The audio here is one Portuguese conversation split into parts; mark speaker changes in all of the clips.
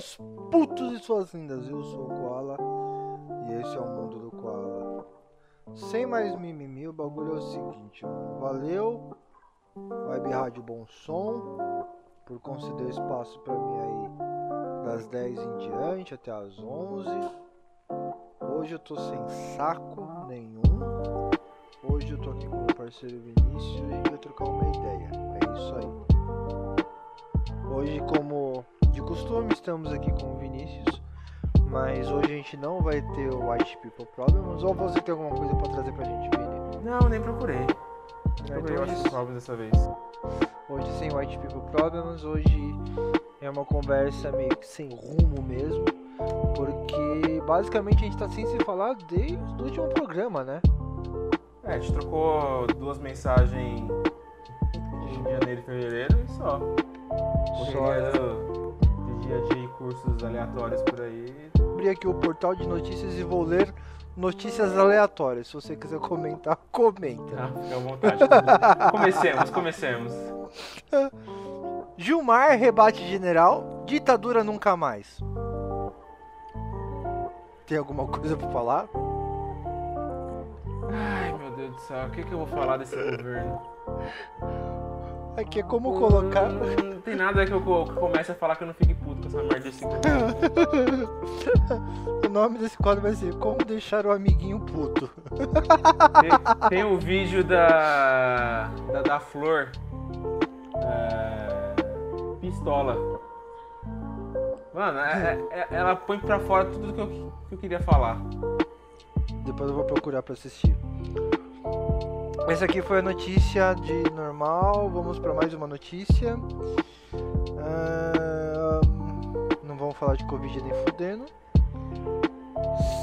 Speaker 1: seus putos e suas lindas. Eu sou o Koala e esse é o mundo do Koala. Sem mais mimimi, o bagulho é o seguinte, mano. Valeu, Web Rádio Bom Som, por conceder espaço pra mim aí das 10 em diante até as 11. Hoje eu tô sem saco nenhum. Hoje eu tô aqui com o parceiro Vinícius e a gente vai trocar uma ideia. É isso aí. Hoje, como de costume, estamos aqui com o Vinícius. Mas hoje a gente não vai ter o White People Problems. Ou você tem alguma coisa pra trazer pra gente, Vini?
Speaker 2: Não, nem procurei.
Speaker 1: É,
Speaker 2: Procurei
Speaker 1: então hoje,
Speaker 2: White Problems dessa vez.
Speaker 1: hoje sem White People Problems, hoje é uma conversa meio que sem rumo mesmo. Porque basicamente a gente tá sem se falar desde o último programa, né?
Speaker 2: É, a gente trocou duas mensagens em janeiro e fevereiro e só.
Speaker 1: Só,
Speaker 2: Correria
Speaker 1: né?
Speaker 2: Dia a dia e cursos aleatórios por aí.
Speaker 1: abrir aqui o portal de notícias e vou ler notícias aleatórias. Se você quiser comentar, comenta.
Speaker 2: Ah, fica à vontade. comecemos, comecemos.
Speaker 1: Gilmar rebate general, ditadura nunca mais. Tem alguma coisa pra falar?
Speaker 2: Ai, meu Deus do céu, o que, que eu vou falar desse governo?
Speaker 1: Aqui é como colocar.
Speaker 2: Não tem nada que eu, que comece a falar que eu não fique puto com essa merda desse governo.
Speaker 1: o nome desse quadro vai ser Como deixar o amiguinho puto.
Speaker 2: Tem, tem o vídeo da. da, da Flor. é, pistola. Mano, é- é- ela põe pra fora tudo que eu, que eu queria falar.
Speaker 1: Depois eu vou procurar pra assistir. Essa aqui foi a notícia de normal. Vamos pra mais uma notícia. Ahn, não vamos falar de Covid nem fudendo.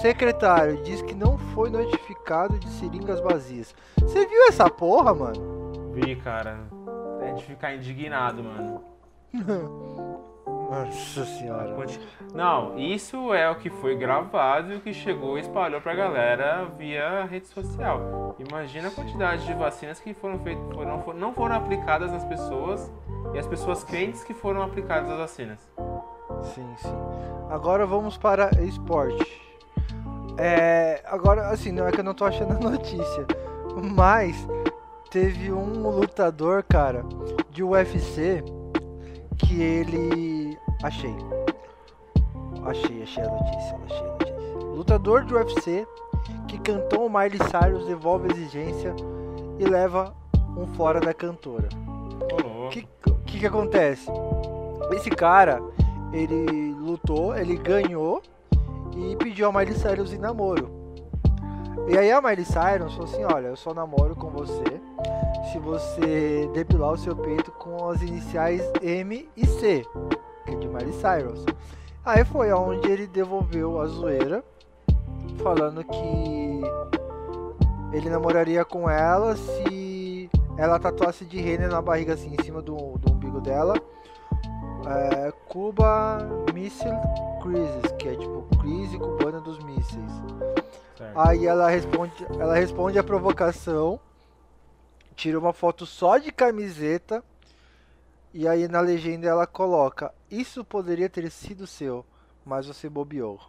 Speaker 1: Secretário diz que não foi notificado de seringas vazias. Você viu essa porra, mano?
Speaker 2: Vi, cara. É de ficar indignado, mano.
Speaker 1: Nossa senhora.
Speaker 2: Não, isso é o que foi gravado e o que chegou e espalhou pra galera via rede social. Imagina a quantidade de vacinas que foram feitas, foram, for- não foram aplicadas nas pessoas e as pessoas crentes que foram aplicadas as vacinas.
Speaker 1: Sim, sim. Agora vamos para esporte. É, agora, assim, não é que eu não tô achando a notícia, mas teve um lutador, cara, de UFC que ele. Achei. Achei, achei a notícia, achei a notícia. Lutador de UFC que cantou o Miley Cyrus devolve a exigência e leva um fora da cantora. O que, que que acontece? Esse cara, ele lutou, ele ganhou e pediu a Miley Cyrus em namoro. E aí a Miley Cyrus falou assim, olha, eu só namoro com você se você depilar o seu peito com as iniciais M e C, é de Miley Cyrus. Aí foi aonde ele devolveu a zoeira, falando que ele namoraria com ela se ela tatuasse de rena na barriga assim, em cima do, do umbigo dela. É, Cuba Missile Crisis, que é tipo crise cubana dos mísseis.
Speaker 2: Certo.
Speaker 1: Aí ela responde, ela responde a provocação, tira uma foto só de camiseta e aí na legenda ela coloca: Isso poderia ter sido seu, mas você bobeou.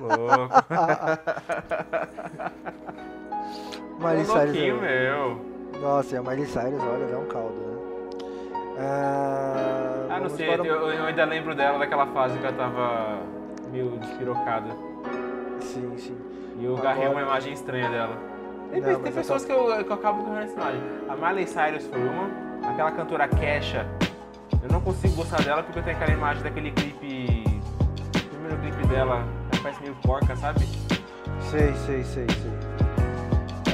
Speaker 2: Louco.
Speaker 1: Miley Cyrus é-
Speaker 2: meu.
Speaker 1: Nossa, e a Miley Cyrus, olha, dá um caldo, né? Ah,
Speaker 2: Ah, não sei,
Speaker 1: para
Speaker 2: eu, eu ainda lembro dela daquela fase que ela tava meio despirocada.
Speaker 1: Sim, sim.
Speaker 2: E eu
Speaker 1: Agora-
Speaker 2: agarrei uma imagem estranha dela. Tem,
Speaker 1: Não,
Speaker 2: tem pessoas que eu, que eu acabo agarrando essa imagem. A Miley Cyrus foi uma, aquela cantora Kesha. Eu não consigo gostar dela porque eu tenho aquela imagem daquele clipe. O primeiro clipe dela, ela parece meio porca, sabe?
Speaker 1: Sei, sei, sei, sei.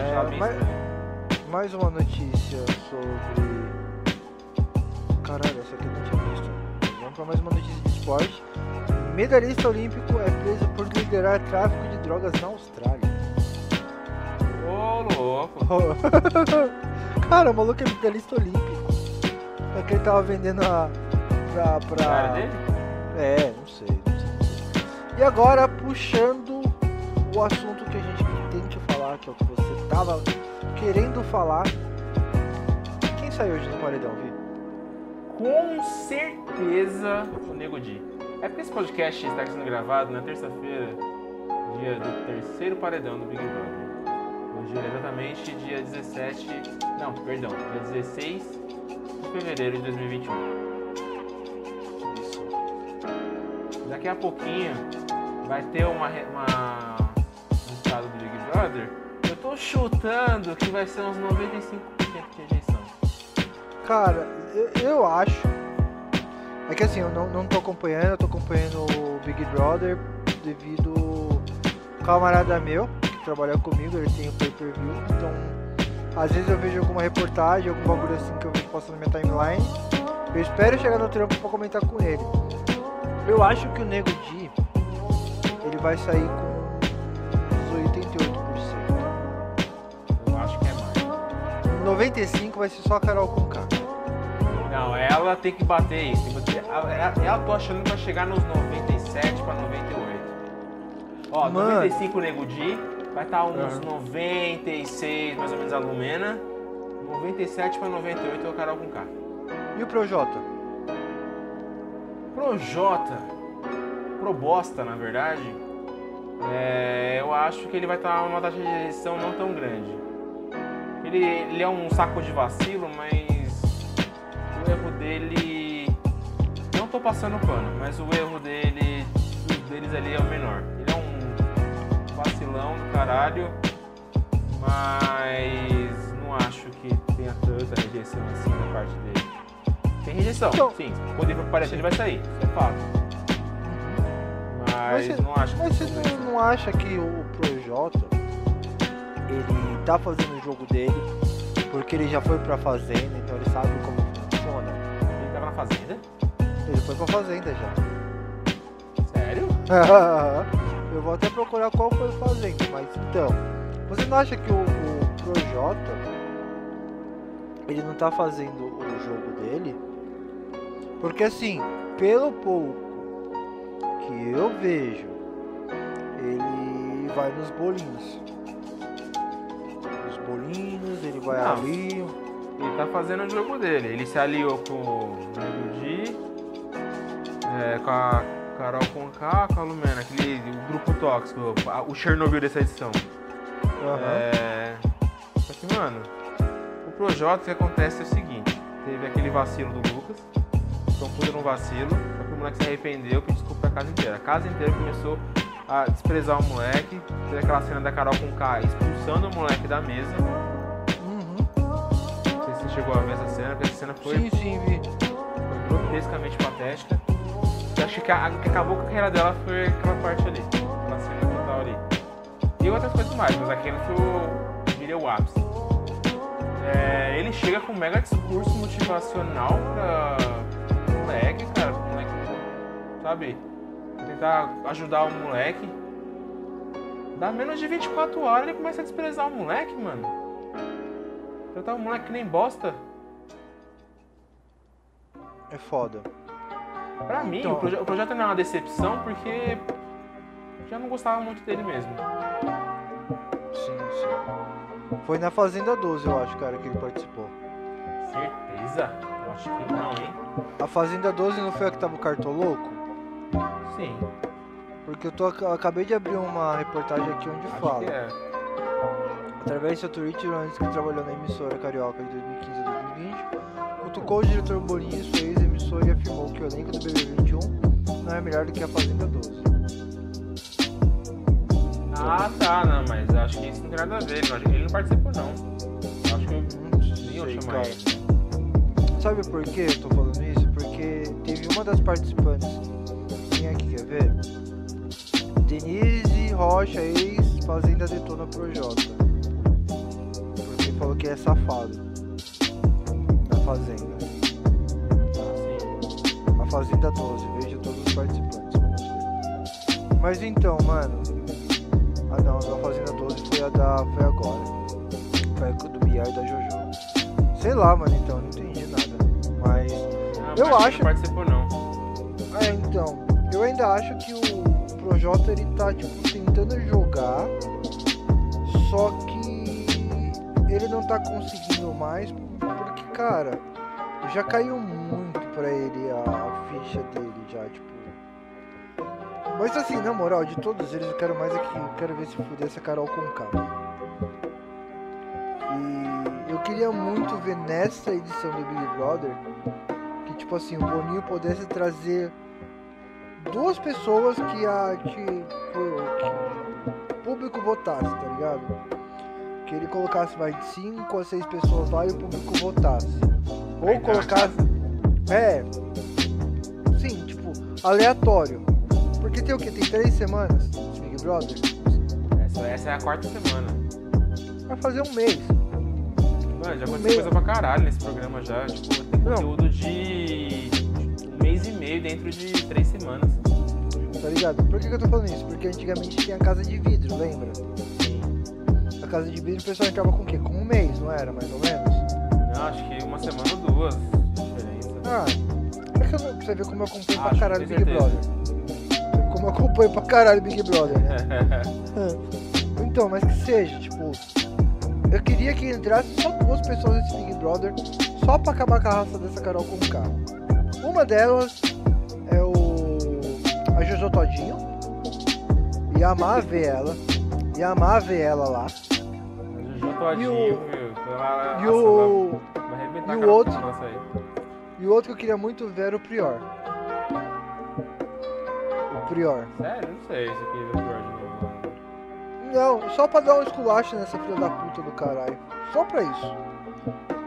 Speaker 1: É,
Speaker 2: estranha.
Speaker 1: mais uma notícia sobre. Caralho, essa aqui eu não tinha visto. Vamos para mais uma notícia de esporte. Medalhista olímpico é preso por liderar tráfico de drogas na Austrália.
Speaker 2: Ô, louco.
Speaker 1: Cara, o maluco é medalhista olímpico. Só que ele tava vendendo a. pra. pra...
Speaker 2: Cara dele?
Speaker 1: É, não sei, não sei, não sei. E agora, puxando o assunto que a gente tem que falar, que é o que você tava querendo falar. Quem saiu hoje no paredão, Vi?
Speaker 2: Com certeza o Nego Di. É porque esse podcast está sendo gravado na terça-feira, dia do terceiro paredão do Big Brother. Hoje é exatamente dia 17. Não, perdão, dia 16 de fevereiro de 2021.
Speaker 1: Isso.
Speaker 2: Daqui a pouquinho vai ter uma, uma resultado do Big Brother. Eu tô chutando que vai ser uns 95% de rejeição.
Speaker 1: Cara, eu, eu acho. É que assim, eu não, não tô acompanhando, eu tô acompanhando o Big Brother devido ao camarada meu que trabalha comigo, ele tem o pay per view, então às vezes eu vejo alguma reportagem, algum bagulho assim que eu vejo passando na minha timeline. Eu espero chegar no trampo pra comentar com ele. Eu acho que o Nego Di ele vai sair com uns 88%.
Speaker 2: Eu acho que é mais.
Speaker 1: 95% vai ser só a Carol com K.
Speaker 2: Não, ela tem que bater isso. ela, ela tô achando que vai chegar nos 97 pra 98. Ó,
Speaker 1: Mano.
Speaker 2: 95 Nego Di, vai estar uns
Speaker 1: Aham.
Speaker 2: 96 mais ou menos a Lumena. 97 pra 98 é o Carol com K.
Speaker 1: E o Projota?
Speaker 2: Projota, pro bosta na verdade, é, eu acho que ele vai estar uma taxa de rejeição não tão grande. Ele, ele é um saco de vacilo, mas o erro dele. Não tô passando pano, mas o erro dele. deles ali é o menor. Vacilão do caralho, mas não acho que tenha tanta rejeição assim da parte dele. Tem rejeição,
Speaker 1: Então-
Speaker 2: sim. For aparecer, ele vai sair. Isso é fato. Mas,
Speaker 1: Mas
Speaker 2: não acho
Speaker 1: Mas você não, não acha que o Projota ele tá fazendo o jogo dele porque ele já foi pra fazenda, então ele sabe como funciona?
Speaker 2: Ele tava na fazenda?
Speaker 1: Ele foi pra fazenda já.
Speaker 2: Sério?
Speaker 1: Eu vou até procurar qual foi a fazenda, mas então, você não acha que o, o Projota ele não tá fazendo o jogo dele? Porque assim, pelo pouco que eu vejo, ele vai nos bolinhos. Os bolinhos, ele vai
Speaker 2: Não.
Speaker 1: ali.
Speaker 2: Ele tá fazendo o jogo dele. Ele se aliou com o Nego é, com a Carol Conká, com a Lumena, aquele o grupo tóxico, o Chernobyl dessa edição.
Speaker 1: Aham.
Speaker 2: É... Só que, mano, o Projota o que acontece é o seguinte: teve aquele vacilo do Lucas, um puta num vacilo, só que o moleque se arrependeu, pediu desculpa pra casa inteira. A casa inteira começou a desprezar o moleque, teve aquela cena da Carol com K expulsando o moleque da mesa.
Speaker 1: Uhum.
Speaker 2: Não sei se você chegou a ver essa cena, porque essa cena foi,
Speaker 1: Sim, sim, vi.
Speaker 2: foi grotescamente patética. Acho que a, que acabou com a carreira dela foi aquela parte ali, aquela cena total ali. E outras coisas mais, mas aquele foi o, diria, o ápice. É, ele chega com um mega discurso motivacional pra moleque, cara, moleque, sabe? Tentar ajudar o moleque. Dá menos de 24 horas ele começa a desprezar o moleque, mano. Tratar o moleque que nem bosta.
Speaker 1: É foda.
Speaker 2: Pra mim,
Speaker 1: Então-
Speaker 2: o, proje- o projeto não é uma decepção porque já não gostava muito dele mesmo.
Speaker 1: Sim, sim. Foi na Fazenda 12, eu acho, cara, que ele participou.
Speaker 2: Certeza? Eu acho que não, hein?
Speaker 1: A Fazenda 12 não foi a que tava o Cartoloco?
Speaker 2: Sim,
Speaker 1: Porque eu, tô, eu acabei de abrir uma reportagem aqui onde
Speaker 2: acho
Speaker 1: fala.
Speaker 2: que é.
Speaker 1: Através do seu o Antes que trabalhou na emissora carioca de 2015 a 2020, cutucou o diretor Bolinho, sua ex-emissora e afirmou que o elenco do BB21 não é melhor do que a Fazenda 12.
Speaker 2: Ah, tá, não, mas acho que isso não tem nada a ver. Ele não participou, não. Acho que eu
Speaker 1: Não
Speaker 2: nem eu
Speaker 1: sei,
Speaker 2: chamar ele.
Speaker 1: Sabe por que eu tô falando isso? Porque teve uma das participantes, quem aqui quer ver? Denise Rocha, ex-Fazenda Detona Projota. Porque falou que é safado. Da Fazenda. Fazenda 12, veja todos os participantes. Mas então, mano. Ah não, a da Fazenda 12 foi a da. foi agora. Foi a do Biar e da Jojo. Sei lá, mano, então, não entendi nada. Mas.
Speaker 2: Não,
Speaker 1: Eu acho-
Speaker 2: não participou, não.
Speaker 1: É, então. Eu ainda acho que o Projota ele tá, tipo, tentando jogar. Só que ele não tá conseguindo mais. Porque, cara, já caiu muito pra ele a ficha dele já, tipo. Mas assim, na moral, de todos eles, eu quero mais aqui, eu quero ver se fuder essa Carol com K. E eu queria muito ver nessa edição do Big Brother que, tipo assim, o Boninho pudesse trazer duas pessoas que a que, que o público votasse, tá ligado? Que ele colocasse mais de 5 a 6 pessoas lá e o público votasse. Ou colocasse. É. Aleatório. Porque tem o que? Tem três semanas de Big Brother?
Speaker 2: Essa, essa é a quarta semana.
Speaker 1: Vai fazer um mês.
Speaker 2: Mano, já aconteceu coisa pra caralho nesse programa já. Tipo, tem
Speaker 1: Não.
Speaker 2: conteúdo de um mês e meio dentro de três semanas.
Speaker 1: Tá ligado? Por que, que eu tô falando isso? Porque antigamente tinha casa de vidro, lembra? A casa de vidro o pessoal entrava com o quê? Com um mês, não era? Mais ou menos?
Speaker 2: Não, acho que uma semana ou duas diferença.
Speaker 1: Ah, que eu não, pra você ver como eu acompanho pra caralho Big. Brother. Como eu acompanho pra caralho Big Brother, né? Então, mas que seja, tipo. Eu queria que entrasse só duas pessoas nesse Big Brother só pra acabar com a raça dessa Carol com K. Uma delas é o. a Jojo Todinho. E amar ver ela. E amar ver ela lá.
Speaker 2: Juju todinho,
Speaker 1: E o-?
Speaker 2: Ela,
Speaker 1: E o. E o outro? E o outro que eu queria muito ver era o Prior. O Prior.
Speaker 2: Sério? Não sei se aqui é pior de novo. mano.
Speaker 1: Não, só pra dar um esculacho nessa filha da puta do caralho. Só pra isso.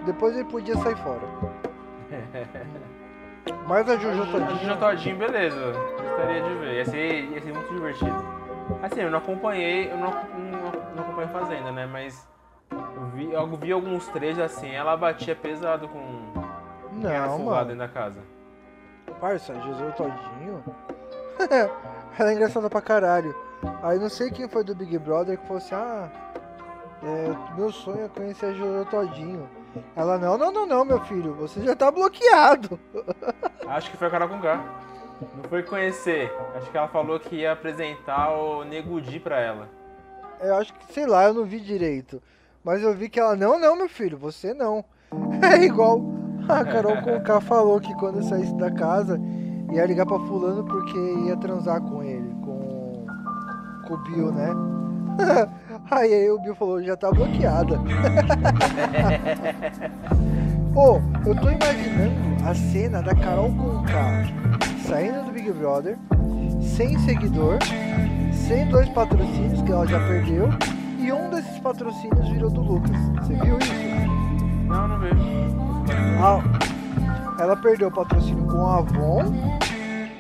Speaker 1: Depois ele podia sair fora. Mas a Jojo
Speaker 2: A
Speaker 1: Todinho.
Speaker 2: Juju todinho, beleza. Gostaria de ver. Ia ser, ia ser muito divertido. Assim, eu não acompanhei, eu não, não, não acompanhei Fazenda, né? Mas eu vi, eu vi alguns trechos assim, ela batia pesado com quem
Speaker 1: Não, mano.
Speaker 2: dentro da casa.
Speaker 1: Parça, Jesus Todinho. Ela é engraçada pra caralho. Aí não sei quem foi do Big Brother que falou assim: Ah, é, meu sonho é conhecer a Jojo Todinho. Ela, não, não, não, não, meu filho, você já tá bloqueado.
Speaker 2: Acho que foi a Carol com K. Não foi conhecer. Acho que ela falou que ia apresentar o Nego Di pra ela.
Speaker 1: Eu acho que, sei lá, eu não vi direito. Mas eu vi que ela, não, não, meu filho, você não. É igual a Carol Conká falou que quando eu saísse da casa ia ligar pra fulano porque ia transar com ele, com, com o Bill, né? Aí, aí o Bill falou, já tá bloqueada. Ô, eu tô imaginando a cena da Carol Conká saindo do Big Brother, sem seguidor, sem dois patrocínios que ela já perdeu, e um desses patrocínios virou do Lucas. Você viu isso?
Speaker 2: Não, não vejo.
Speaker 1: Ah, ela perdeu o patrocínio com a Avon,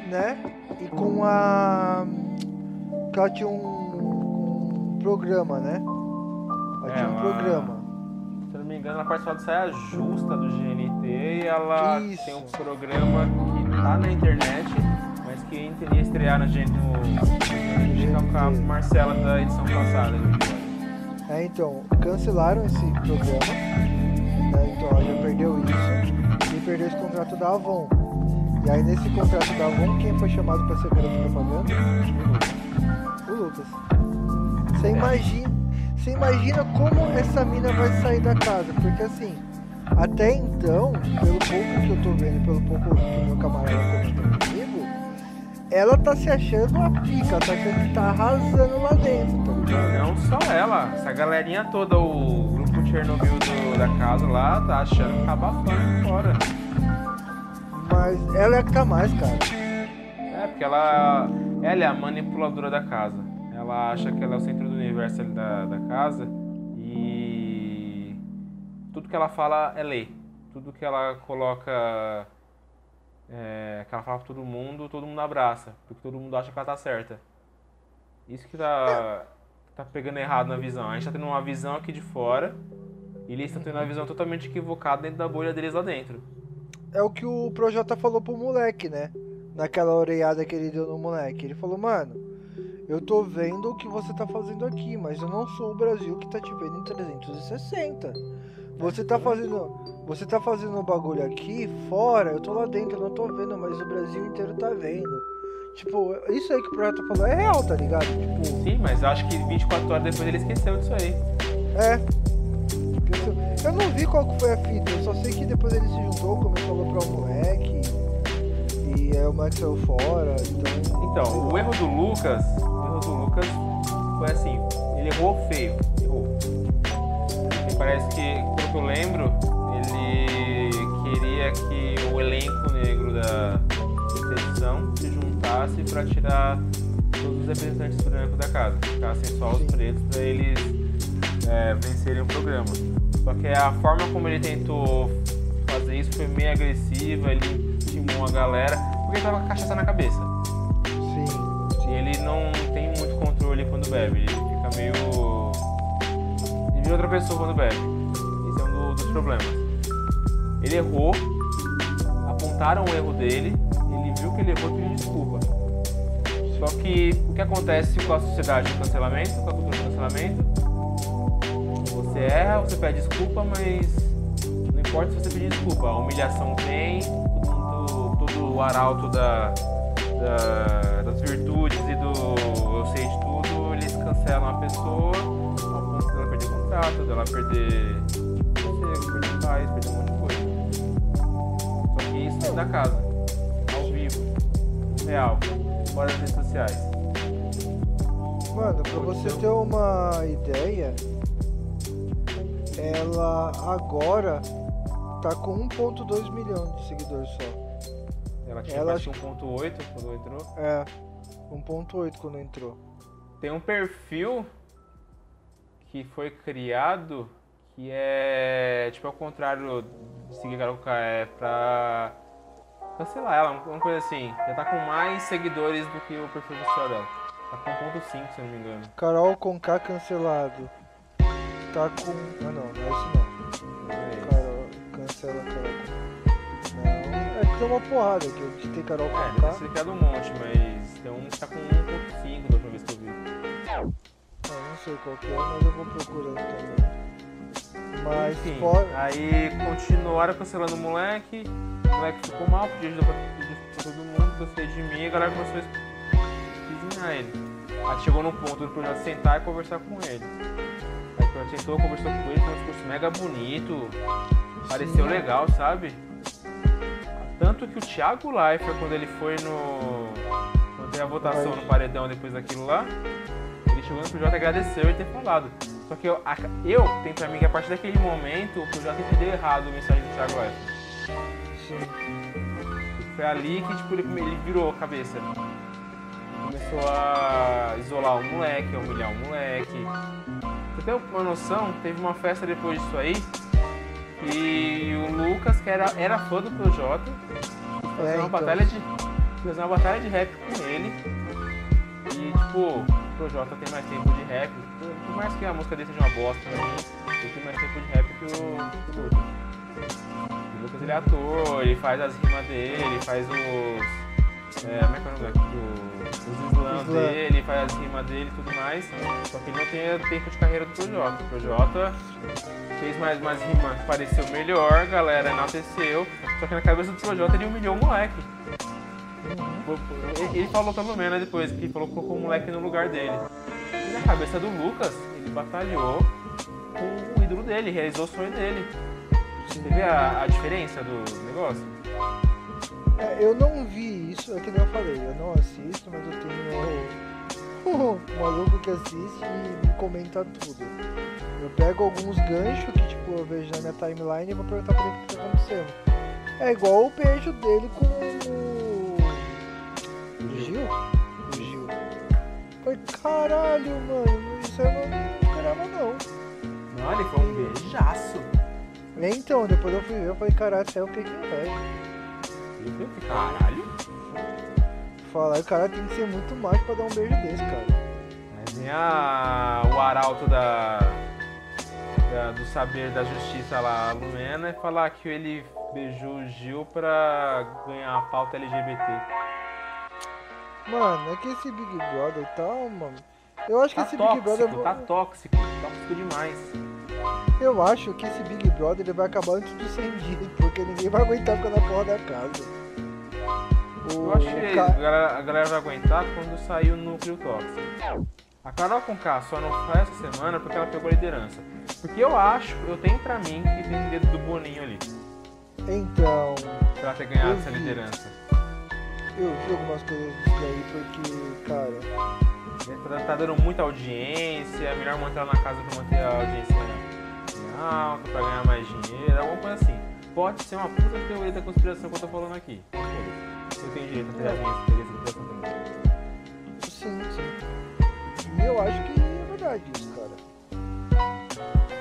Speaker 1: né? E com a. Que ela tinha um, um programa, né? Ela
Speaker 2: É,
Speaker 1: tinha um programa.
Speaker 2: Se eu não me engano, ela participou de Saia Justa do GNT e ela
Speaker 1: Isso.
Speaker 2: tem um programa que tá na internet, mas que ia estrear na GNT no, com a Marcela da edição passada. Brother.
Speaker 1: É, então, cancelaram esse programa. Né? Então ela já perdeu isso. Contrato da Avon. E aí nesse contrato da Avon, quem foi chamado pra ser garoto propaganda? O Lucas. Você imagina, você imagina como essa mina vai sair da casa, porque assim, até então, pelo pouco que eu tô vendo, pelo pouco que o meu camarada comentou comigo, ela tá se achando a pica, tá achando que tá arrasando lá dentro, tá ligado?
Speaker 2: Não só ela, essa galerinha toda, o grupo Chernobyl do- da casa lá, tá achando que tá abafando fora.
Speaker 1: Mas ela é a que tá mais, cara.
Speaker 2: É, porque ela, ela é a manipuladora da casa. Ela acha que ela é o centro do universo ali da, da casa e tudo que ela fala é lei. Tudo que ela coloca, é, que ela fala pra todo mundo, todo mundo abraça, porque todo mundo acha que ela tá certa. Isso que tá, tá pegando errado na visão. A gente tá tendo uma visão aqui de fora e eles estão tendo uma visão totalmente equivocada dentro da bolha deles lá dentro.
Speaker 1: É o que o Projota falou pro moleque, né? Naquela orelhada que ele deu no moleque. Ele falou, mano, eu tô vendo o que você tá fazendo aqui, mas eu não sou o Brasil que tá te vendo em 360. Você tá fazendo. Você tá fazendo um bagulho aqui, fora, eu tô lá dentro, eu não tô vendo, mas o Brasil inteiro tá vendo. Tipo, isso aí que o Projota falou é real, tá ligado? Tipo,
Speaker 2: Sim, mas eu acho que 24 horas depois ele esqueceu disso aí.
Speaker 1: É. Eu- Eu não vi qual que foi a fita, eu só sei que depois ele se juntou, começou a aloprar o moleque. E aí o Max saiu fora, então.
Speaker 2: Então, o erro do Lucas, o erro do Lucas foi assim, ele errou feio, errou. E parece que, que eu lembro, ele queria que o elenco negro da competição se juntasse para tirar todos os representantes brancos da casa, ficassem só os pretos para eles é, vencerem o programa. Só que a forma como ele tentou fazer isso foi meio agressiva, ele intimou a galera, porque ele tava com a cachaça na cabeça.
Speaker 1: Sim.
Speaker 2: E ele não tem muito controle quando bebe, ele fica meio. Ele vira outra pessoa quando bebe. Esse é um do- dos problemas. Ele errou, apontaram o erro dele, ele viu que ele errou e pediu desculpa. Só que o que acontece com a sociedade do cancelamento, com a cultura do cancelamento? Você erra, você pede desculpa, mas não importa se você pedir desculpa, a humilhação vem, todo, todo o arauto da, da- das virtudes e do eu sei de tudo, eles cancelam a pessoa ao ponto dela perder contrato, dela perder emprego, perder paz, perder um monte de coisa. Só que isso dentro da casa, ao vivo, real, fora das redes sociais.
Speaker 1: Mano, pra você ter uma ideia, ela agora tá com 1.2 milhões de seguidores só.
Speaker 2: Ela tinha
Speaker 1: Ela
Speaker 2: acho que 1.8 quando entrou.
Speaker 1: É, 1.8 quando entrou.
Speaker 2: Tem um perfil que foi criado que é tipo ao contrário de seguir Carol K, é pra cancelar ela, uma coisa assim. Já tá com mais seguidores do que o perfil oficial dela. Tá com 1.5, se eu não me engano.
Speaker 1: Carol com K cancelado. Tá com. Ah não, não é isso não. Carol. Cancela Carol com Não. É que tem uma porrada aqui. A gente tem Carol
Speaker 2: É,
Speaker 1: com
Speaker 2: deve
Speaker 1: K.
Speaker 2: ter criado um monte, mas tem um que tá com 1.5 da última vez que eu vi.
Speaker 1: Eu não sei qual que é, mas eu vou procurando também. Mas
Speaker 2: Enfim,
Speaker 1: fora.
Speaker 2: aí continuaram cancelando o moleque, o moleque ficou mal, pediu ajuda pra, pra todo mundo, gostei de mim, a galera começou a espizinhar ele. Aí chegou no ponto do projeto sentar e conversar com ele. Projeto sentou, conversou com ele, fez um discurso mega bonito, pareceu
Speaker 1: Sim.
Speaker 2: legal, sabe? Tanto que o Thiago Leifert, quando ele foi no. Quando teve a votação no paredão depois daquilo lá, ele chegou no projeto e agradeceu ele ter falado. Só que eu, a- eu tenho pra mim que a partir daquele momento o projeto entendeu errado a mensagem do Thiago Leifert.
Speaker 1: Sim.
Speaker 2: Foi ali que tipo, ele, ele virou a cabeça. Começou a isolar o moleque, a humilhar o moleque. Ter uma noção, teve uma festa depois disso aí e o Lucas, que era, era fã do Projota, fazer
Speaker 1: É,
Speaker 2: uma
Speaker 1: então.
Speaker 2: batalha de. fazer uma batalha de rap com ele. E tipo, o Projota tem mais tempo de rap. Por mais que a música dele seja uma bosta mim, ele tem mais tempo de rap que o, que o Lucas. O Lucas ele é ator, ele faz as rimas dele, ele faz os. É, como é que é o nome? Os slams dele, faz as rimas dele e tudo mais. Só que ele não tem o tempo de carreira do Projota. O Projota fez mais umas rimas que pareceu melhor, galera enalteceu. Só que na cabeça do Projota ele humilhou o moleque. Ele- falou pelo menos depois, que falou que colocou o moleque no lugar dele. E na cabeça do Lucas, ele batalhou com o ídolo dele, realizou o sonho dele. Você vê a, a diferença do negócio?
Speaker 1: É, eu não vi isso, é que nem eu falei, eu não assisto, mas eu tenho um maluco que assiste e me comenta tudo. Eu pego alguns ganchos que tipo eu vejo na minha timeline e vou perguntar pra ele o que tá acontecendo. É igual o beijo dele com o. o Gil? O Gil. Falei, caralho, mano, isso eu não, esperava não.
Speaker 2: Não, ele foi um beijaço.
Speaker 1: É, Então, depois eu fui ver, eu falei, caralho, isso é o que que.
Speaker 2: Eu Caralho.
Speaker 1: Falar, o cara tem que ser muito macho pra dar um beijo desse, cara.
Speaker 2: Mas vem a, o arauto da, da- do saber da justiça lá, a Lumena, e falar que ele beijou o Gil pra ganhar a pauta LGBT.
Speaker 1: Mano, é que esse Big Brother e tal, mano. Eu acho que
Speaker 2: Tá
Speaker 1: esse Big Brother.
Speaker 2: tóxico, tá tóxico, tóxico demais.
Speaker 1: Eu acho que esse Big Brother ele vai acabar antes dos 100 dias, porque ninguém vai aguentar ficar na porra da casa. O,
Speaker 2: Eu que
Speaker 1: o
Speaker 2: a
Speaker 1: ca-
Speaker 2: galera, a galera vai aguentar quando sair o núcleo tóxico. A Carol Conká só não faz essa semana porque ela pegou a liderança. Porque eu acho, eu tenho pra mim que tem dedo do Boninho ali.
Speaker 1: Então,
Speaker 2: Pra ela ter ganhado essa
Speaker 1: vi.
Speaker 2: liderança.
Speaker 1: eu vi algumas coisas disso daí porque, cara.
Speaker 2: Tá, tá dando muita audiência, é melhor manter ela na casa pra manter a audiência alta, pra ganhar mais dinheiro, alguma coisa assim. Pode ser uma puta teoria da conspiração que eu tô falando aqui. Eu tenho direito a ter a minha teoria da conspiração também.
Speaker 1: Sim, sim. E eu acho que é verdade isso, cara.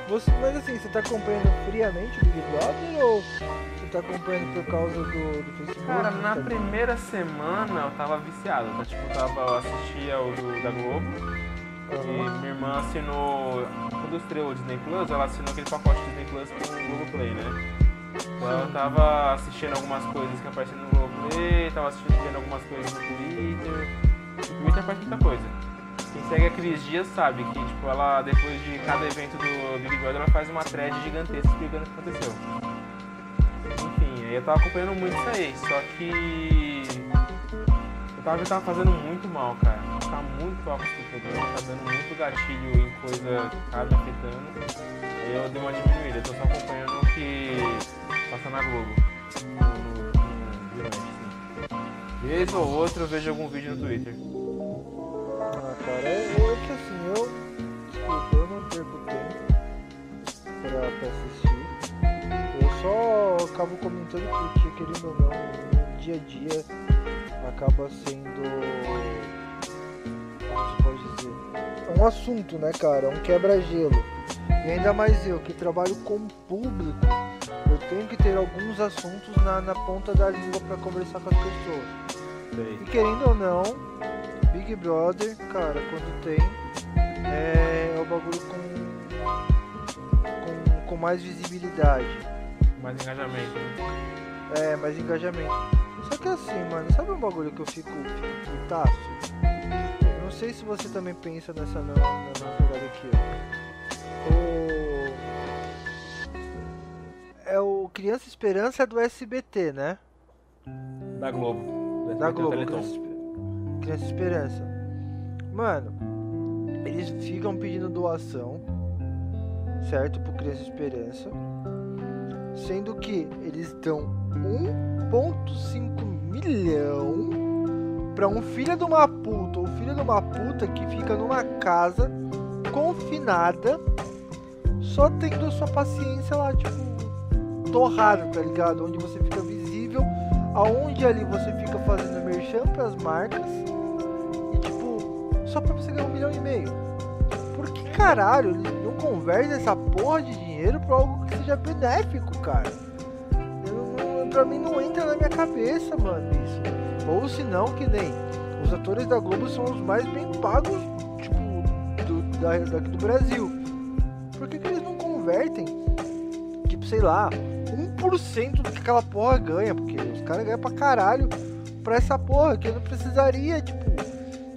Speaker 1: Você, mas assim, você tá acompanhando friamente o Big Brother ou você tá acompanhando por causa do, do Facebook?
Speaker 2: Cara, na primeira semana eu tava viciado, tá? Tipo, eu tava, eu assistia o do, da Globo e minha irmã assinou, quando estreou o Disney Plus, ela assinou aquele pacote Disney Plus com o Play, né? Então eu tava assistindo algumas coisas que apareciam no Globo Play, tava assistindo algumas coisas no Twitter. O Twitter muita coisa. Quem segue a Cris Dias sabe que, tipo, ela, depois de cada evento do Big Brother, ela faz uma thread gigantesca explicando o que aconteceu. Enfim, aí eu tava acompanhando muito isso aí, só que. Eu tava, eu tava fazendo muito mal, cara. Tá muito alto esse programa, tá dando muito gatilho em coisa que tá me afetando. Aí eu dei uma diminuída, eu tô só acompanhando o que passa na Globo. No, assim. Vez ou outra eu vejo algum vídeo no Twitter.
Speaker 1: Ah, cara, é, é que assim, eu. Desculpa, eu não perco tempo pra, pra assistir. Eu só acabo comentando porque, querendo ou não, no dia a dia acaba sendo. Como se pode dizer? É um assunto, né, cara? É um quebra-gelo. E ainda mais eu, que trabalho com público, eu tenho que ter alguns assuntos na, na ponta da língua pra conversar com as pessoas. E querendo ou não, Big Brother, cara, quando tem, é, é o bagulho com, com, com mais visibilidade,
Speaker 2: Mais engajamento, né?
Speaker 1: é, mais engajamento. Só que assim, mano, sabe um bagulho que eu fico, putaço? Não sei se você também pensa nessa na, pegada aqui, ó. O... É o Criança Esperança do SBT, né?
Speaker 2: Da Globo.
Speaker 1: Da
Speaker 2: SBT,
Speaker 1: Globo. Criança, Criança Esperança. Mano, eles ficam pedindo doação, certo? Pro Criança Esperança. Sendo que eles dão 1,5 milhão pra um filho de uma puta ou filho de uma puta que fica numa casa confinada, só tendo sua paciência lá, tipo, torrada, tá ligado? Onde você fica visível aonde ali você fica fazendo merchan pras marcas e tipo, só pra você ganhar um milhão e meio. Por que caralho não convertem essa porra de dinheiro pra algo seja benéfico, cara? Eu não, pra mim não entra na minha cabeça, mano, isso. Ou se não, que nem os atores da Globo são os mais bem pagos, tipo, do, da, daqui do Brasil. Por que, que eles não convertem? Tipo, sei lá, 1% do que aquela porra ganha, porque os caras ganham pra caralho pra essa porra, que eu não precisaria, tipo,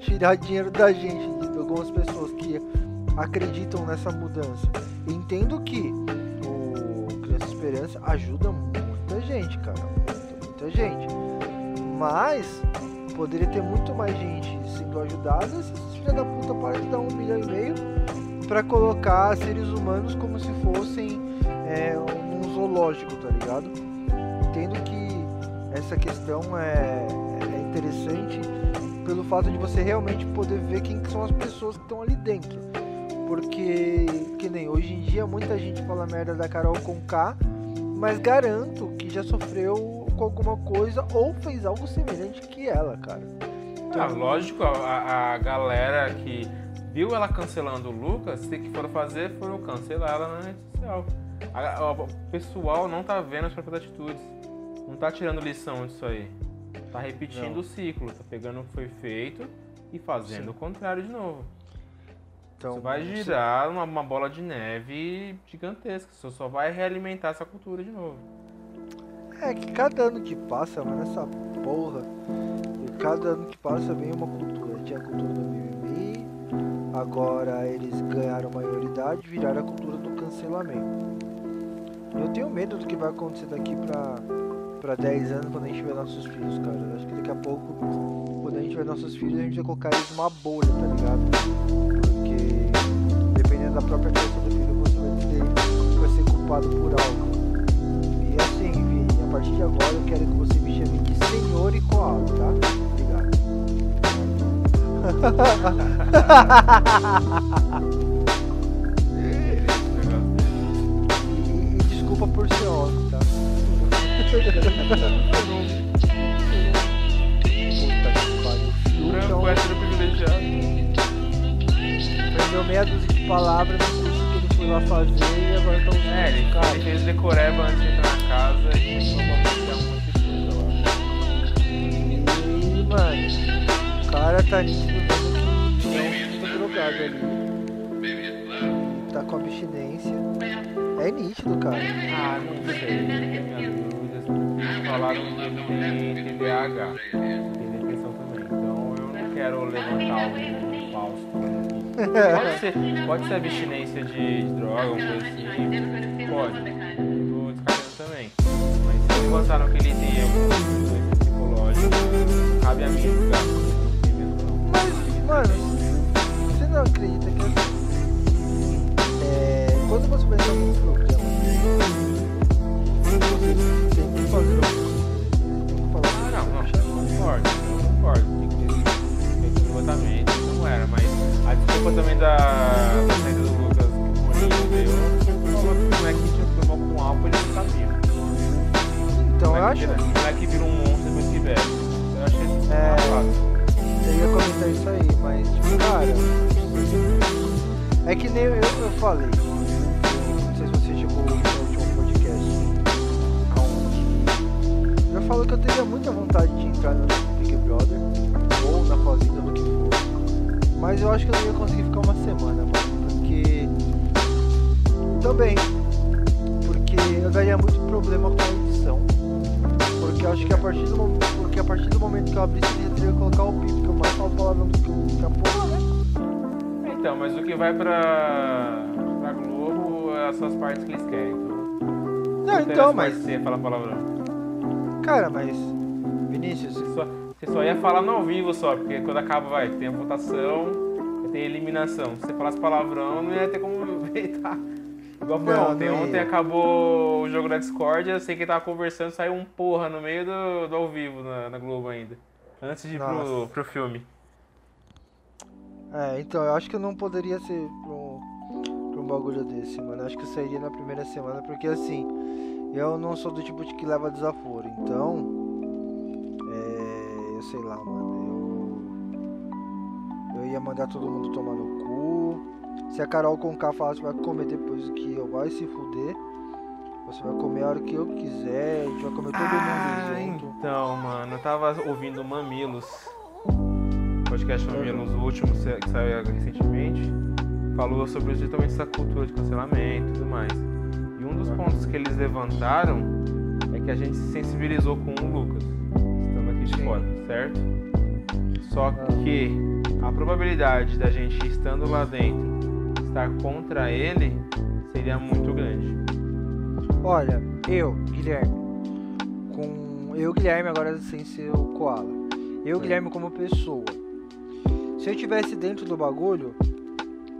Speaker 1: tirar dinheiro da gente, de algumas pessoas que acreditam nessa mudança. Entendo que Esperança ajuda muita gente, cara, muita, muita gente. Mas poderia ter muito mais gente sendo ajudada se esses filha da puta param de dar um milhão e meio pra colocar seres humanos como se fossem é, um zoológico, tá ligado? Entendo que essa questão é, é interessante pelo fato de você realmente poder ver quem que são as pessoas que estão ali dentro. Porque, que nem hoje em dia, muita gente fala merda da Carol com K, mas garanto que já sofreu com alguma coisa ou fez algo semelhante que ela, cara.
Speaker 2: Ah, lógico, a, a galera que viu ela cancelando o Lucas, o que foram fazer foram cancelar ela na rede social. A- a- o pessoal não tá vendo as próprias atitudes. Não tá tirando lição disso aí. Tá repetindo
Speaker 1: Não.
Speaker 2: o ciclo, tá pegando o que foi feito e fazendo
Speaker 1: Sim.
Speaker 2: o contrário de novo.
Speaker 1: Então,
Speaker 2: Isso vai
Speaker 1: você-
Speaker 2: girar uma, uma bola de neve gigantesca. Isso só vai realimentar essa cultura de novo.
Speaker 1: É que cada ano que passa, mano, essa porra. E cada ano que passa vem uma cultura. Tinha a cultura do mimimi, agora eles ganharam maioridade e viraram a cultura do cancelamento. Eu tenho medo do que vai acontecer daqui pra, pra 10 anos quando a gente tiver nossos filhos, cara. Eu acho que daqui a pouco, quando a gente tiver nossos filhos, a gente vai colocar eles numa bolha, tá ligado? Da própria criação do filho, você vai ter vai ser culpado por algo. E assim, Vini, a partir de agora eu quero que você me chame de Senhor e Koala, tá? E, e desculpa por ser homem, tá? Puta que pariu. É
Speaker 2: privilegiado.
Speaker 1: Aprendeu meia dúzia de palavras no curso que ele foi lá fazer e agora tá usando
Speaker 2: É, ele,
Speaker 1: cara.
Speaker 2: ele fez decoreba antes de entrar na casa e começou a um monte de coisa
Speaker 1: E, mano, o cara tá nítido vendo que é um drogado ali. Tá com abstinência. É nítido, cara.
Speaker 2: lá. Ah, não sei. Minhas dúvidas. Falaram que ele tem TDAH. Tem depressão também. Então eu não quero levantar um falso. Pode ser, pode ser abstinência de, de droga, alguma coisa assim. Pode. Tô descartando também. Mas se levantaram que ele tem algum problema psicológico, cabe a mim julgar. Mesmo não.
Speaker 1: Mas, mano, você não acredita que assim. É, quando você vai entrar num programa, você tem que fazer coisa. Tem que falar.
Speaker 2: Ah, não, não, eu concordo, eu concordo. Tem que ter, que levantamento, não era, mas a desculpa também da, da saída do Lucas Mourinho veio, falou que o moleque tinha problema com álcool, ele não sabia.
Speaker 1: Então
Speaker 2: o
Speaker 1: eu acho.
Speaker 2: vira- O moleque vira um monstro depois que velho. Eu achei isso
Speaker 1: É.
Speaker 2: fácil.
Speaker 1: Eu ia comentar isso aí, mas, tipo, cara. É que nem eu, eu falei. Não sei se você chegou no último podcast. Eu falo que eu teria muita vontade de entrar no Mas eu acho que eu não ia conseguir ficar uma semana, mano. Porque. Também. Porque eu daria muito problema com a edição. Porque eu acho que a partir do momento. Porque a partir do momento que eu abrisse, eu teria que colocar o pi, porque eu mais falo palavrão do que o porra, né?
Speaker 2: Então, mas o que vai pra, pra Globo é as suas partes que eles querem. Então,
Speaker 1: Não, então, mas.
Speaker 2: Você fala palavrão.
Speaker 1: Cara, mas. Vinícius,
Speaker 2: só, você só ia falar no ao vivo só, porque quando acaba, vai, tem a votação, tem eliminação. Se você falasse palavrão, não ia ter como aproveitar. Igual foi
Speaker 1: Não,
Speaker 2: ontem.
Speaker 1: não
Speaker 2: Ontem acabou o jogo da Discord, eu sei que tava conversando, saiu um porra no meio do, do ao vivo na, na Globo ainda. Antes de ir pro, pro filme.
Speaker 1: É, então, eu acho que eu não poderia ser pra um, pra um bagulho desse, mano. Eu acho que eu sairia na primeira semana, porque assim, eu não sou do tipo de que leva desaforo. Então, é, eu sei lá, mano. Ia mandar todo mundo tomar no cu. Se a Carol Conká falasse vai comer depois que eu, vai se fuder. Você vai comer a hora que eu quiser, a gente vai comer todo
Speaker 2: Ah,
Speaker 1: mundo junto.
Speaker 2: então, mano, eu tava ouvindo Mamilos. Podcast Mamilos, o último que saiu recentemente. Falou sobre justamente essa cultura de cancelamento e tudo mais. E um dos pontos que eles levantaram é que a gente se sensibilizou com o Lucas, estando aqui de fora, certo? Só que a probabilidade da gente estando lá dentro estar contra ele seria muito grande.
Speaker 1: Olha, eu, Guilherme, com. Eu, Guilherme, agora sem ser o Koala. Eu, Guilherme, como pessoa. Se eu tivesse dentro do bagulho,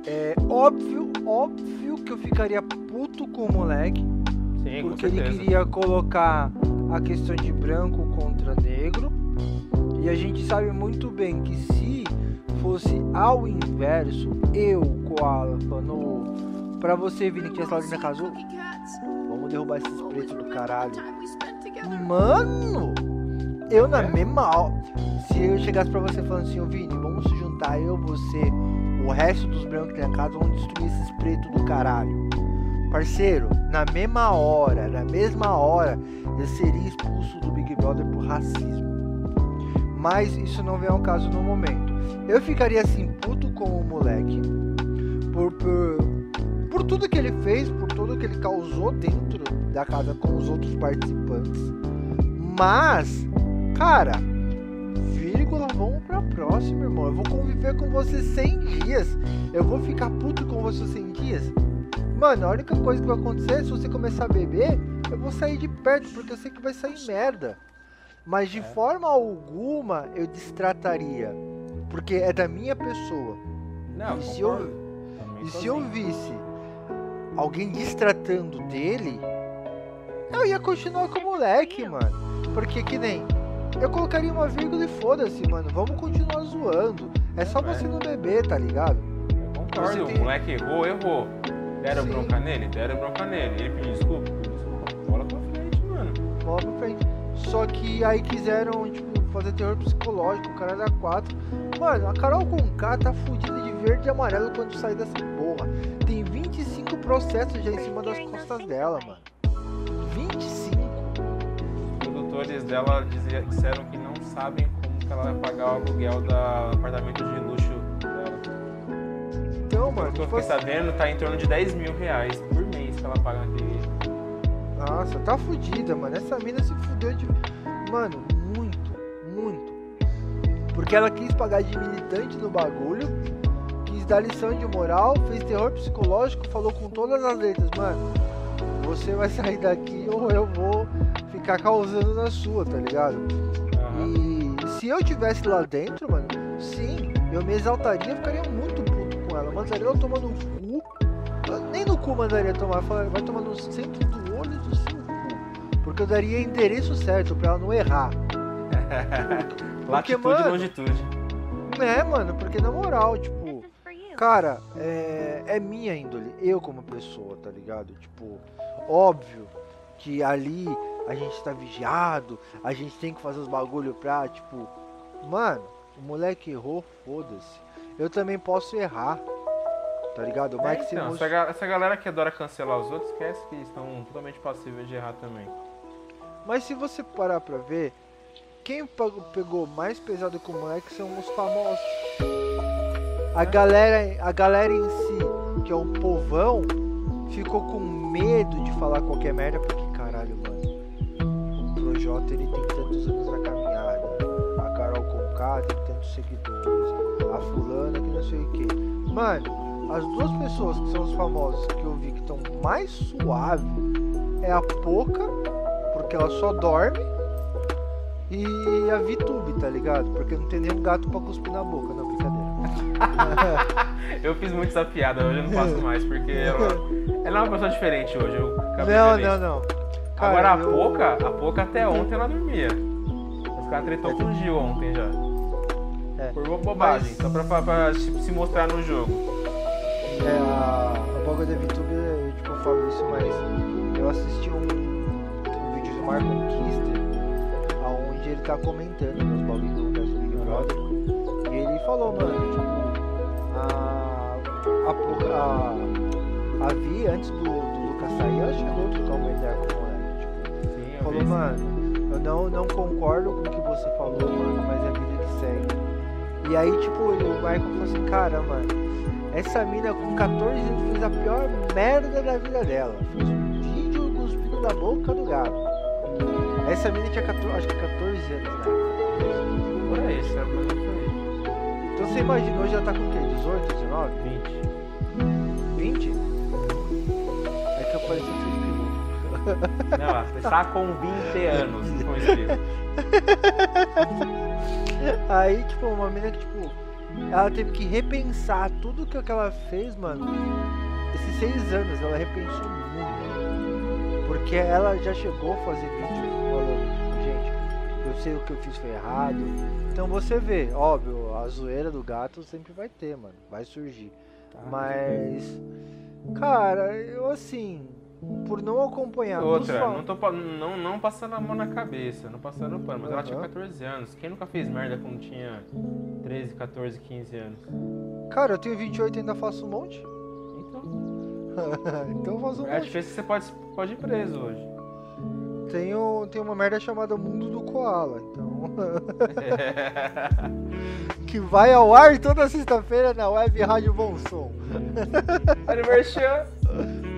Speaker 1: é óbvio, óbvio que eu ficaria puto com o moleque.
Speaker 2: Sim,
Speaker 1: porque ele queria colocar a questão de branco contra negro. E a gente sabe muito bem que se fosse ao inverso, eu, Koala, falando pra você, Vini, que essa na casa, vamos derrubar esses pretos do caralho. Mano, eu na mesma hora, se eu chegasse pra você falando assim, ô Vini, vamos se juntar, eu, você, o resto dos brancos que tem na casa, vamos destruir esses pretos do caralho. Parceiro, na mesma hora, na mesma hora, eu seria expulso do Big Brother por racismo. Mas isso não vem ao caso no momento. Eu ficaria assim, puto com o moleque, por, por, por tudo que ele fez, por tudo que ele causou dentro da casa com os outros participantes. Mas, cara, vírgula, vamos pra próxima, irmão. Eu vou conviver com você 100 dias. Eu vou ficar puto com você 100 dias. Mano, a única coisa que vai acontecer é se você começar a beber, eu vou sair de perto, porque eu sei que vai sair merda. Mas de forma alguma eu distrataria. Porque é da minha pessoa.
Speaker 2: Não,
Speaker 1: E se
Speaker 2: concordo.
Speaker 1: eu, e se eu
Speaker 2: assim.
Speaker 1: visse alguém distratando dele, eu ia continuar com o moleque, mano. Porque que nem eu colocaria uma vírgula e foda-se, mano. Vamos continuar zoando. É só você
Speaker 2: É.
Speaker 1: não beber, tá ligado?
Speaker 2: Eu concordo,
Speaker 1: Você tem-
Speaker 2: o moleque errou, errou. Deram
Speaker 1: Sim.
Speaker 2: bronca nele? Deram bronca nele. Ele pediu desculpa? Pediu desculpa. Bola pra frente, mano.
Speaker 1: Bola pra frente. Só que aí quiseram, tipo, fazer terror psicológico, o cara era 4. Mano, a Carol Conká tá fudida de verde e amarelo quando sair dessa porra. Tem 25 processos já em cima das costas dela, mano. 25.
Speaker 2: Os produtores dela dizia- disseram que não sabem como que ela vai pagar o aluguel do apartamento de luxo dela.
Speaker 1: Então, mano,
Speaker 2: que eu
Speaker 1: tipo
Speaker 2: fiquei
Speaker 1: assim,
Speaker 2: sabendo, tá em torno de 10 mil reais por mês que ela paga naquele.
Speaker 1: Nossa, tá fudida, mano. Essa mina se fudeu de. Mano, muito, muito. Porque ela quis pagar de militante no bagulho, quis dar lição de moral, fez terror psicológico, falou com todas as letras, mano. Você vai sair daqui ou eu vou ficar causando na sua, tá ligado?
Speaker 2: Aham.
Speaker 1: E se eu tivesse lá dentro, mano, sim, eu me exaltaria, ficaria muito puto com ela. Mandaria ela cu. Eu Nem no cu mandaria tomar, falaria, vai tomar no centro do olho do seu cu. Porque eu daria endereço certo pra ela não errar.
Speaker 2: Latitude
Speaker 1: mano,
Speaker 2: e longitude.
Speaker 1: É, mano, porque na moral, tipo, cara, é, é minha índole, eu como pessoa, tá ligado? Tipo, óbvio que ali a gente tá vigiado, a gente tem que fazer os bagulho pra, tipo, mano, o moleque errou, foda-se. Eu também posso errar, tá ligado? O
Speaker 2: É,
Speaker 1: Mike se
Speaker 2: então, essa, essa galera que adora cancelar os outros, esquece que estão totalmente passíveis de errar também.
Speaker 1: Mas se você parar pra ver, quem pegou mais pesado com o moleque são os famosos. A galera, a galera em si, que é o povão, ficou com medo de falar qualquer merda, porque caralho, mano. O Projota ele tem tantos anos na caminhada. A Carol Conká tem tantos seguidores. A fulana que não sei o que. Mano, as duas pessoas que são os famosos que eu vi que estão mais suave é a Poca porque ela só dorme. E a VTube, tá ligado? Porque não tem nenhum gato pra cuspir na boca, não, brincadeira.
Speaker 2: Eu fiz muito essa piada, hoje eu não faço mais, porque ela, ela é uma pessoa diferente hoje. Eu
Speaker 1: não, não, não.
Speaker 2: Agora a
Speaker 1: eu-
Speaker 2: Poca, a Poca até ontem ela dormia. Os caras tretou com o Gil ontem já.
Speaker 1: É.
Speaker 2: Por bo- bobagem,
Speaker 1: Mas-
Speaker 2: só pra, pra- pra se mostrar no jogo.
Speaker 1: É, a, a boca da VTube, eu tipo, eu falo isso, mas eu assisti um, um vídeo do Marco Kister, onde ele tá comentando nos bagulhos do Big Brother. E ele falou, mano, tipo, a, a, a, a Vi, antes do, do Lucas sair, ela chegou a trocar uma ideia com o moleque. Tipo,
Speaker 2: Sim,
Speaker 1: falou,
Speaker 2: vi.
Speaker 1: mano, eu não, não concordo com o que você falou, mano, mas é a vida que segue. E aí, tipo, o Michael falou assim, cara, mano, essa mina com 14 anos fez a pior merda da vida dela. Fez um vídeo cuspindo na boca do gato. Essa mina tinha 14, acho que 14 anos, né?
Speaker 2: Por aí, esse por aí.
Speaker 1: Então você imagina, hoje ela tá com o quê? 18, 19?
Speaker 2: 20.
Speaker 1: 20? É que eu parecia que você.
Speaker 2: Não, ela está com 20 anos com espirro.
Speaker 1: Aí, tipo, uma mina que, tipo, ela teve que repensar tudo que que ela fez, mano. Esses seis anos, ela repensou muito. Porque ela já chegou a fazer vídeo falando, gente, eu sei o que eu fiz foi errado. Então você vê, óbvio, a zoeira do gato sempre vai ter, mano. Vai surgir.
Speaker 2: Tá.
Speaker 1: Mas, cara, eu assim, por não acompanhar.
Speaker 2: Outra, não, tô, não, não passando a mão na cabeça, não passando pano, mas ela tinha
Speaker 1: Aham.
Speaker 2: 14 anos. Quem nunca fez merda quando tinha 13, 14, 15 anos?
Speaker 1: Cara, eu tenho 28 e ainda faço um monte.
Speaker 2: Então,
Speaker 1: então eu faço um
Speaker 2: a
Speaker 1: monte.
Speaker 2: diferença é que você pode, pode ir preso hoje.
Speaker 1: Tenho, tem uma merda chamada Mundo do Koala, então. que vai ao ar toda sexta-feira na web Rádio Bom Som.
Speaker 2: Aniversário!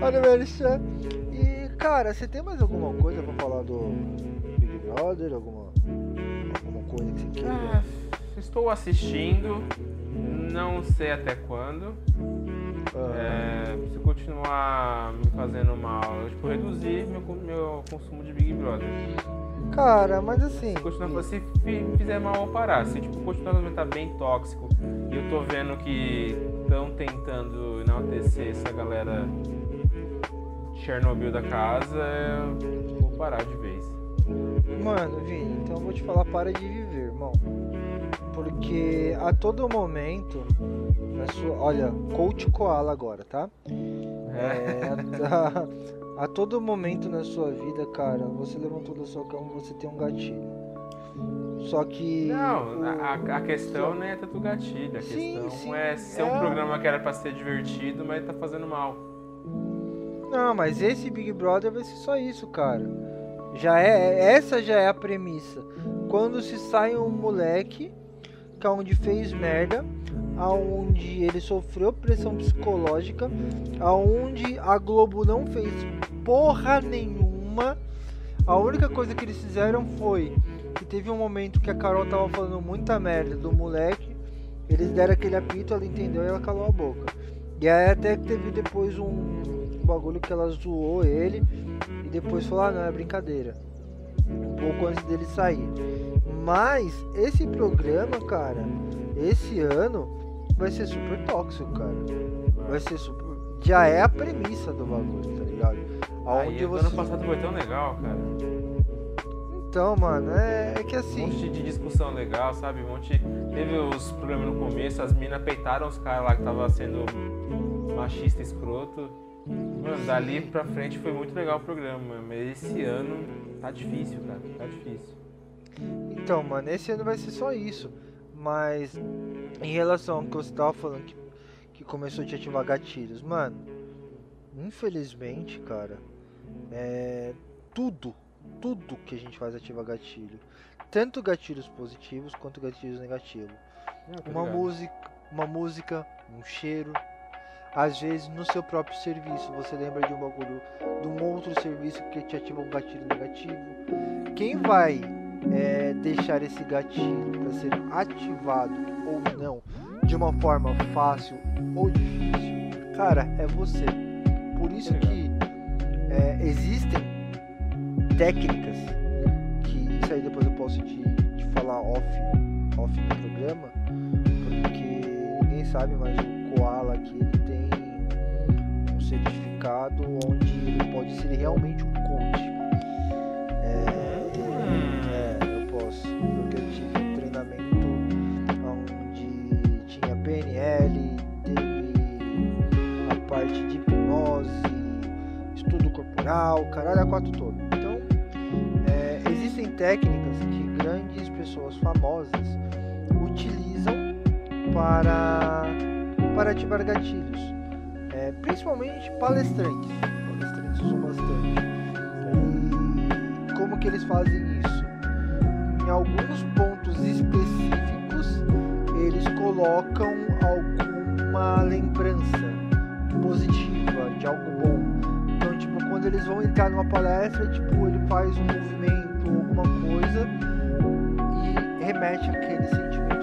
Speaker 1: Olha, Merchan. E, cara, você tem mais alguma coisa pra falar do Big Brother? Alguma, alguma coisa que você queira?
Speaker 2: Ah, estou assistindo, não sei até quando.
Speaker 1: Ah,
Speaker 2: É, se continuar me fazendo mal, eu tipo, reduzir meu, meu consumo de Big Brother.
Speaker 1: Cara, mas assim.
Speaker 2: Se, continuar, se fi- fizer mal, eu parar. Se tipo, continuar a tá bem tóxico e eu tô vendo que estão tentando enaltecer essa galera Chernobyl da casa, eu vou parar de vez.
Speaker 1: Mano, Vini, então eu vou te falar, para de viver, irmão. Porque a todo momento, sua, olha, coach koala agora, tá? É, a, a todo momento na sua vida, cara, você levantou da sua cama, você tem um gatilho. Só que.
Speaker 2: Não, a, a questão não é tanto gatilho. A
Speaker 1: Sim,
Speaker 2: questão
Speaker 1: sim,
Speaker 2: é ser
Speaker 1: é.
Speaker 2: um programa que era pra ser divertido, mas tá fazendo mal.
Speaker 1: Não, mas esse Big Brother vai ser só isso, cara. Já é, essa já é a premissa. Quando se sai um moleque que onde fez merda, aonde ele sofreu pressão psicológica, aonde a Globo não fez porra nenhuma. A única coisa que eles fizeram foi que teve um momento que a Carol tava falando muita merda do moleque. Eles deram aquele apito, ela entendeu e ela calou a boca. E aí até que teve depois um bagulho que ela zoou ele e depois falou, ah não, é brincadeira. Um pouco antes dele sair. Mas esse programa, cara, esse ano vai ser super tóxico, cara. Vai ser super. Já é a premissa do bagulho, tá ligado?
Speaker 2: Aí,
Speaker 1: Aonde
Speaker 2: ano passado foi tão legal, cara.
Speaker 1: Então, mano, é, é que
Speaker 2: Um
Speaker 1: assim.
Speaker 2: monte de discussão legal, sabe? Um monte. Teve os problemas no começo, as minas peitaram os caras lá que tava sendo machista escroto. Mano, dali pra frente foi muito legal o programa, mas esse ano tá difícil, cara. Tá difícil.
Speaker 1: Então, mano, esse ano vai ser só isso. Mas em relação ao que você tava falando que, que começou a te ativar gatilhos, mano, infelizmente, cara, é tudo, tudo que a gente faz ativa gatilho. Tanto gatilhos positivos quanto gatilhos negativos. Uma música, uma música, um cheiro. Às vezes no seu próprio serviço você lembra de um bagulho, de um outro serviço que te ativa um gatilho negativo. Quem vai é, deixar esse gatilho para ser ativado ou não de uma forma fácil ou difícil, cara, é você. Por isso que é, existem técnicas que isso aí depois eu posso te, te falar off, off no programa, porque ninguém sabe, mas o Koala aqui ele tem um certificado onde ele pode ser realmente um coach. É, é, eu posso, porque eu tive um treinamento onde tinha PNL, teve a parte de hipnose, estudo corporal, caralho, a quatro todo. Então, é, existem técnicas que grandes pessoas famosas utilizam para, para ativar gatilhos. É, principalmente palestrantes. Palestrantes usam bastante. E como que eles fazem isso? Em alguns pontos específicos, eles colocam alguma lembrança positiva de algo bom. Então, tipo, quando eles vão entrar numa palestra, tipo, ele faz um movimento, alguma coisa e remete àquele sentimento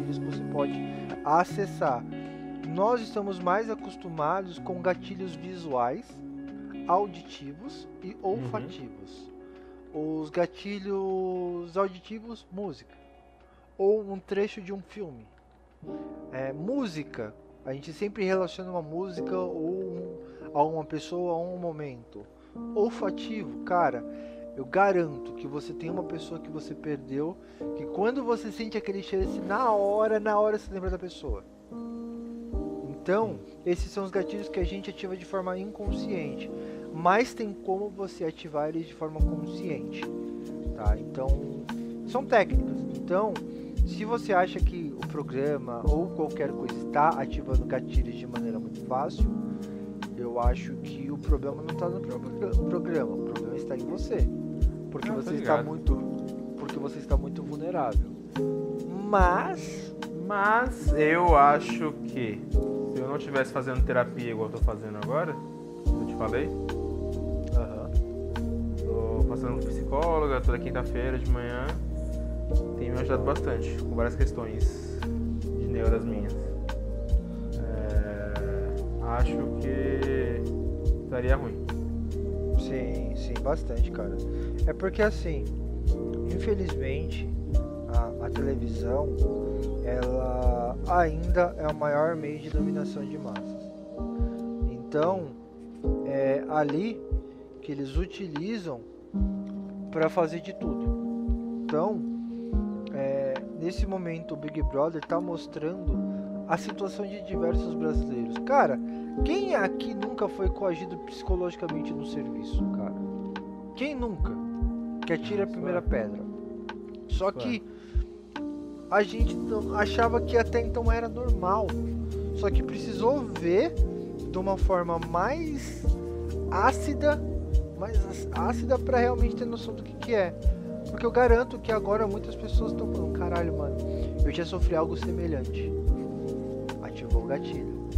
Speaker 1: gatilhos que você pode acessar. Nós estamos mais acostumados com gatilhos visuais, auditivos e olfativos. Os gatilhos auditivos, música. Ou um trecho de um filme. É, música, a gente sempre relaciona uma música ou um, a uma pessoa a um momento. Olfativo, cara, eu garanto que você tem uma pessoa que você perdeu, que quando você sente aquele cheiro, assim, na hora, na hora você lembra da pessoa. Então, esses são os gatilhos que a gente ativa de forma inconsciente, mas tem como você ativar eles de forma consciente, tá? Então, são técnicas. Então, se você acha que o programa ou qualquer coisa está ativando gatilhos de maneira muito fácil, eu acho que o problema não está no pro- programa, o problema está em você, porque
Speaker 2: Ah,
Speaker 1: você está
Speaker 2: ligado.
Speaker 1: muito, porque você está muito vulnerável. Mas
Speaker 2: Mas eu acho que se eu não estivesse fazendo terapia igual eu tô fazendo agora, eu te falei,
Speaker 1: aham,
Speaker 2: tô passando com psicóloga toda quinta-feira de manhã, tem me ajudado bastante com várias questões de neuras minhas. É, acho que estaria ruim.
Speaker 1: sim, sim, bastante, cara. É porque assim, infelizmente, a, a televisão, ela ainda é o maior meio de dominação de massas. Então, é ali que eles utilizam para fazer de tudo. Então, é, nesse momento o Big Brother está mostrando a situação de diversos brasileiros. Cara, quem aqui nunca foi coagido psicologicamente no serviço, cara? Quem nunca? Que atira a primeira pedra. Só que a gente achava que até então era normal. Só que precisou ver de uma forma mais ácida, mais ácida para realmente ter noção do que, que é. Porque eu garanto que agora muitas pessoas estão falando, caralho, mano, eu já sofri algo semelhante. Ativou o gatilho.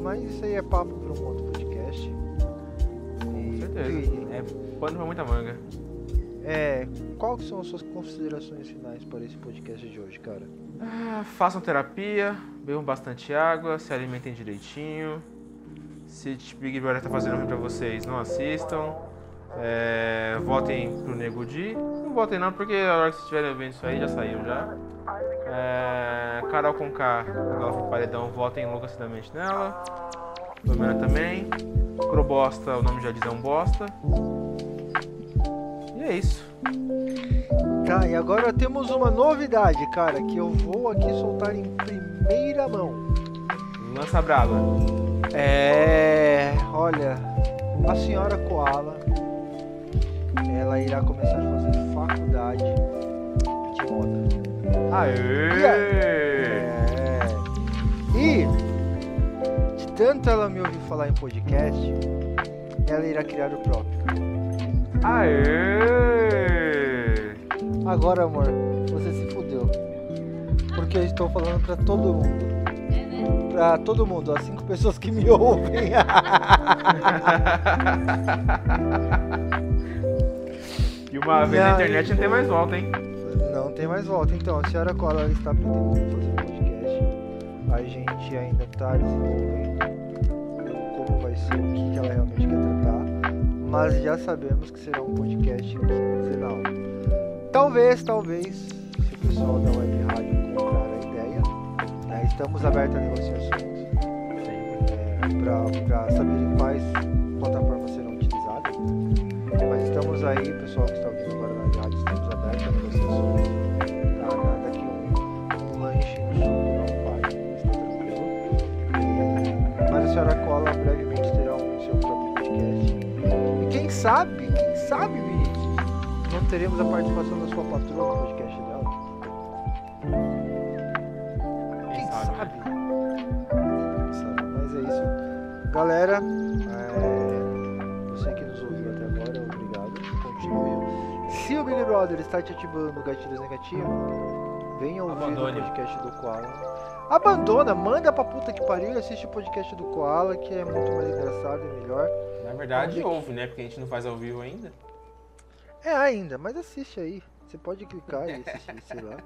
Speaker 1: Mas isso aí é papo para um outro podcast.
Speaker 2: Com certeza. E, é pano pra muita manga.
Speaker 1: É, quais são as suas considerações finais para esse podcast de hoje, cara?
Speaker 2: Ah, façam terapia, bebam bastante água, se alimentem direitinho. Se Big Brother tá fazendo ruim pra vocês, não assistam. É, votem pro Nego Di. Não votem não, porque a hora que vocês estiverem vendo isso aí já saiu já. É, Carol com K, ela foi paredão, votem enlouquecidamente nela. Domina também. Crobosta, o nome já diz é um bosta. E é isso.
Speaker 1: Tá, e agora temos uma novidade, cara, que eu vou aqui soltar em primeira mão.
Speaker 2: Lança brava.
Speaker 1: É. Olha, a senhora Koala ela irá começar a fazer faculdade de moda.
Speaker 2: Aê!
Speaker 1: É. E de tanto ela me ouvir falar em podcast, ela irá criar o próprio.
Speaker 2: Aê!
Speaker 1: Agora, amor, você se fudeu. Porque eu estou falando pra todo mundo. Pra todo mundo, as cinco pessoas que me ouvem.
Speaker 2: e uma vez na internet não tem mais volta, hein?
Speaker 1: Não tem mais volta. Então, a senhora Cola está pretendendo fazer um podcast. A gente ainda está desenvolvendo como vai ser, o que ela realmente quer tratar mas já sabemos que será um podcast quinzenal. Talvez, talvez, se o pessoal da Web Rádio comprar a ideia, né, estamos abertos a negociações é, para saber quais plataformas serão utilizadas. Mas estamos aí, pessoal que está ouvindo agora na rádio, estamos abertos a negociações. Tá? Nada que um, um lanche sul não está tranquilo. Mas a senhora Cola brevemente sabe, quem sabe, Vinícius, não teremos a participação da sua patroa no podcast dela? Quem sabe? Quem sabe? Mas é isso. Galera, é... você que nos ouviu até agora, obrigado. Continue. Se o Big Brother está te ativando gatilhos negativos, venha ouvir Abandone. o podcast do Koala. Abandona, manda pra puta que pariu e assiste o podcast do Koala, que é muito mais engraçado e melhor.
Speaker 2: Na verdade, Onde... ouve, né? Porque a gente não faz ao vivo ainda.
Speaker 1: É, ainda, mas assiste aí. Você pode clicar e assistir, sei lá.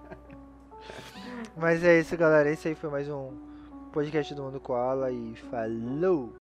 Speaker 1: Mas é isso, galera. Esse aí foi mais um podcast do Mundo Koala e falou!